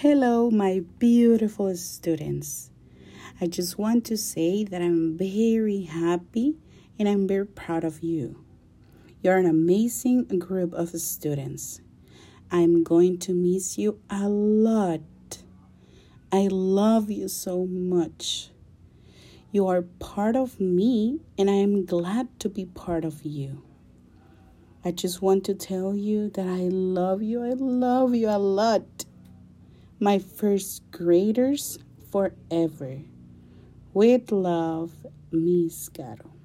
Hello, my beautiful students. I just want to say that I'm very happy and I'm very proud of you. You're an amazing group of students. I'm going to miss you a lot. I love you so much. You are part of me, and I am glad to be part of you. I just want to tell you that I love you. I love you a lot my first graders forever. With love, Miss Caro.